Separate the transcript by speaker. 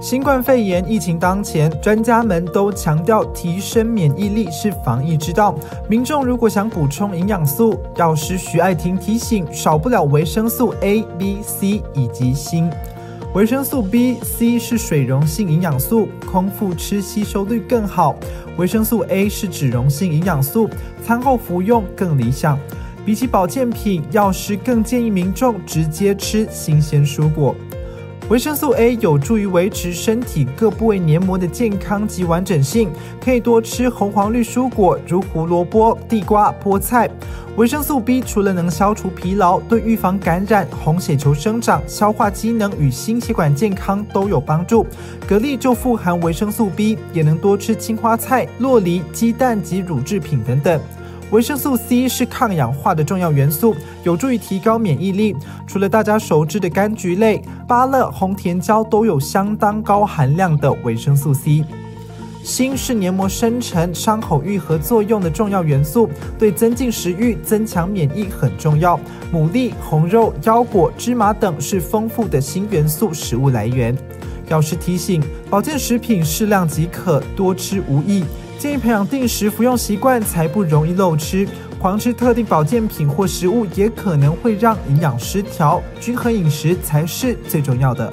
Speaker 1: 新冠肺炎疫情当前，专家们都强调提升免疫力是防疫之道。民众如果想补充营养素，药师徐爱婷提醒，少不了维生素 A、B、C 以及锌。维生素 B、C 是水溶性营养素，空腹吃吸收率更好。维生素 A 是脂溶性营养素，餐后服用更理想。比起保健品，药师更建议民众直接吃新鲜蔬果。维生素 A 有助于维持身体各部位黏膜的健康及完整性，可以多吃红黄绿蔬果，如胡萝卜、地瓜、菠菜。维生素 B 除了能消除疲劳，对预防感染、红血球生长、消化机能与心血管健康都有帮助。蛤蜊就富含维生素 B，也能多吃青花菜、洛梨、鸡蛋及乳制品等等。维生素 C 是抗氧化的重要元素，有助于提高免疫力。除了大家熟知的柑橘类，芭乐、红甜椒都有相当高含量的维生素 C。锌是黏膜生成、伤口愈合作用的重要元素，对增进食欲、增强免疫很重要。牡蛎、红肉、腰果、芝麻等是丰富的锌元素食物来源。药师提醒：保健食品适量即可，多吃无益。建议培养定时服用习惯，才不容易漏吃。狂吃特定保健品或食物，也可能会让营养失调。均衡饮食才是最重要的。